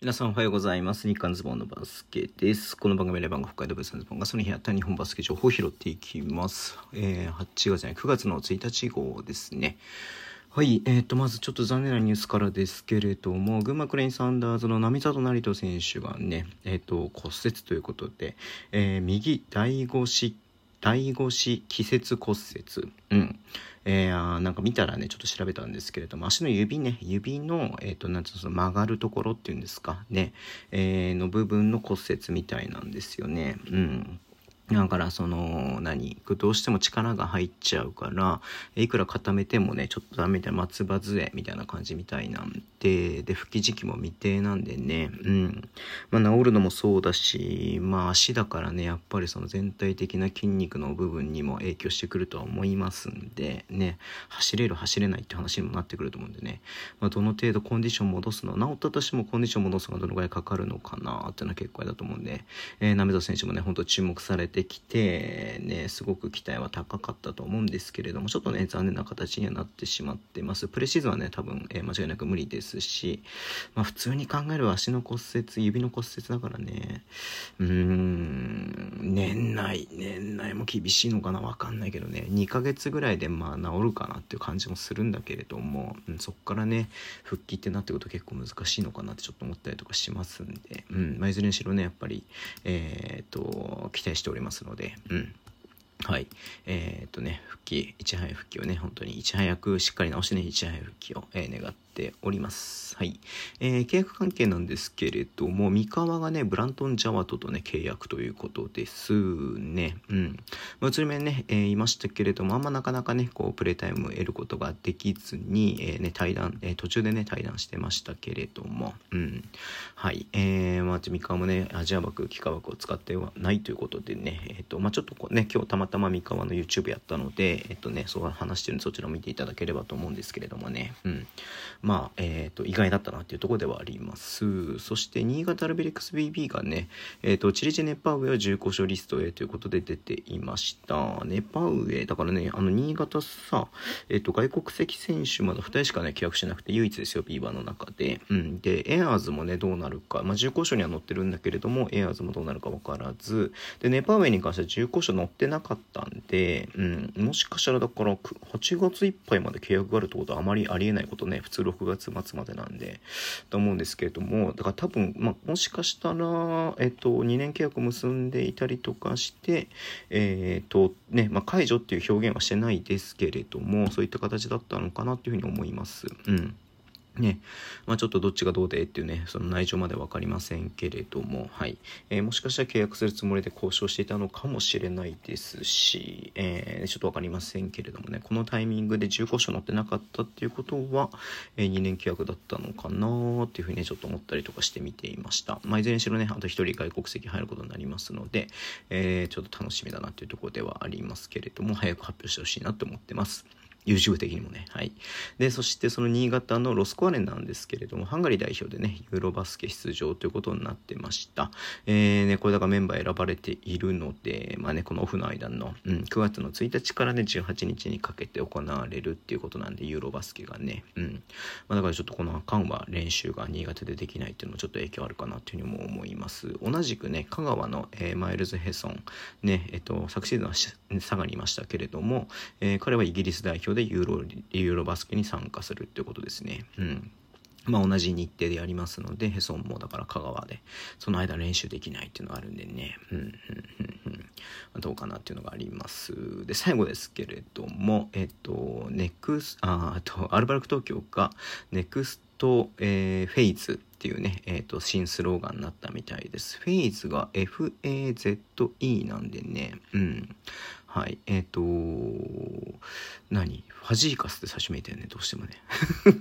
皆さんおはようございます。日刊ズボンのバスケです。この番組で番が北海道ブースのズボンがその日あった日本バスケ情報を拾っていきます。えー、8月じゃない、9月の1日号ですね。はい、えー、と、まずちょっと残念なニュースからですけれども、群馬クレインサンダーズの並里成人選手がね、えっ、と、骨折ということで、えー右第五子第五子季節骨折。うん。えーあなんか見たらね、ちょっと調べたんですけれども、足の指ね、指の、えっ、と、なんつうの、その曲がるところっていうんですか、ね、えーの部分の骨折みたいなんですよね。うん。だからその何どうしても力が入っちゃうからいくら固めてもねちょっとダメみたいな松葉杖みたいな感じみたいなんでで復帰時期も未定なんでねうん。まあ治るのもそうだしまあ足だからねやっぱりその全体的な筋肉の部分にも影響してくるとは思いますんでね。走れる走れないって話にもなってくると思うんでね、まあ、どの程度コンディション戻すの治ったとしてもコンディション戻すのがどのぐらいかかるのかなっていうのは結構だと思うんで、えー、鍋田選手もね本当注目されてきてねすごく期待は高かったと思うんですけれどもちょっとね残念な形にはなってしまってます。プレシーズンはね多分、えー間違いなく無理ですしまあ普通に考える足の骨折指の骨折だからねうーん年内年内も厳しいのかなわかんないけどね2ヶ月ぐらいでまあ治るかなっていう感じもするんだけれども、うん、そっからね復帰ってなってくると結構難しいのかなってちょっと思ったりとかしますんで、うんまあ、いずれにしろねやっぱりえーっと期待しております。のでうんはい。えーっとね、復帰、いち早い復帰をね、本当にいち早くしっかり直してね、いち早い復帰を、えー願っております。はい。えー契約関係なんですけれども、三河がね、ブラントン・ジャワトとね、契約ということですね。うん。まあ、うつり面ね、えーいましたけれども、あんまなかなかね、こう、プレイタイムを得ることができずに、えーね、対談、えー途中でね、対談してましたけれども、うん。はい。えー、まあ、三河もね、アジア枠、幾何枠を使ってはないということでね、えっ、と、まあ、ちょっとこうね、今日たまたま三河の YouTube やったので、えっ、とね、そう話してるんで、そちらを見ていただければと思うんですけれどもね、うん。まあ、まあえっ、と、意外だったなっていうところではあります。そして、新潟アルビレックス BB がね、えっ、と、チリジェネパウエは重厚賞リストへということで出ていました。ネパウエ、だからね、あの、新潟さ、えっ、と、外国籍選手まだ2人しかね、契約してなくて、唯一ですよ、ビーバーの中で。うん。で、エアーズもね、どうなるか、まあ、重厚賞には載ってるんだけれども、エアーズもどうなるか分からず、で、ネパウエに関しては重厚賞載ってなかったんで、うん、もしかしたらだから、8月いっぱいまで契約があるってことはあまりありえないことね、普通6月末までなんで、と思うんですけれども、だから多分、まあ、もしかしたら、えっと、2年契約を結んでいたりとかして、えっと、ね、まあ、解除っていう表現はしてないですけれども、そういった形だったのかなっていうふうに思います。うん。ね、まあちょっとどっちがどうでっていうね、その内情まで分かりませんけれども、はい。えーもしかしたら契約するつもりで交渉していたのかもしれないですし、えーちょっと分かりませんけれどもね、このタイミングで重厚賞乗ってなかったっていうことは、え2年契約だったのかなっていうふうにね、ちょっと思ったりとかして見ていました。まあいずれにしろね、あと1人外国籍入ることになりますので、えちょっと楽しみだなっていうところではありますけれども、早く発表してほしいなと思ってます。YouTube 的にもね。はい。で、そしてその新潟のロスコアレンなんですけれども、ハンガリー代表でね、ユーロバスケ出場ということになってました。えー、ね、これだからメンバー選ばれているので、まあね、このオフの間の、うん、9月の1日からね、18日にかけて行われるっていうことなんで、ユーロバスケがね、うん。まあだからちょっとこの間は練習が新潟でできないっていうのもちょっと影響あるかなっていうふうにも思います。同じくね、香川の、えーマイルズ・ヘソン、ね、えっと、昨シーズンはし佐賀にいましたけれども、えー彼はイギリス代表でユーロ、ユーロバスケに参加するってことですね。うん。まあ同じ日程でやりますので、ヘソンもだから香川で、その間練習できないっていうのがあるんでね、うん、うん、うん、うん。どうかなっていうのがあります。で、最後ですけれども、えっと、ネクス、あ、あと、アルバルク東京が、ネクスト、えーフェイズっていうね、えっと、新スローガンになったみたいです。フェイズが FAZE なんでね、うん。はい。えっ、と何？ファジーカスって最初見えたよね、どうしてもね。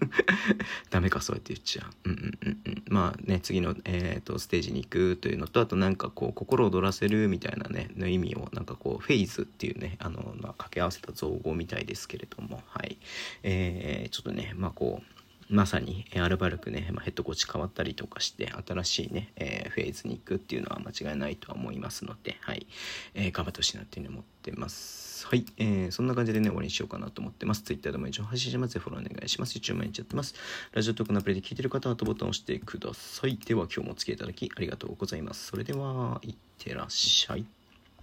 ダメか、そうやって言っちゃう。うんうんうんうん。まあね、次の、えー、とステージに行くというのと、あとなんかこう、心躍らせるみたいなね、の意味を、なんかこう、フェイズっていうね、あの、まあ、掛け合わせた造語みたいですけれども、はい。えー、ちょっとね、まあこう、まさに、アルバルクね、まあ、ヘッドコーチ変わったりとかして新しいね、えー、フェーズに行くっていうのは間違いないとは思いますので、はいえー、頑張ってほしいなっていうふうに思ってます。はい、えー、そんな感じでね終わりにしようかなと思ってます。Twitter でも一応配信します。フォローお願いします。YouTube 毎日やってます。ラジオトークのアプリで聞いてる方はとボタンを押してください。では今日もお付き合いいただきありがとうございます。それでは、いってらっしゃい。